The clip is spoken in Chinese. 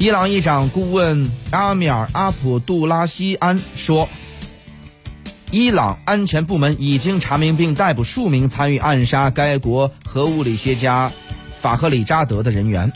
伊朗议长顾问阿米尔·阿卜杜拉西安说，伊朗安全部门已经查明并逮捕数名参与暗杀该国核物理学家法赫里扎德的人员。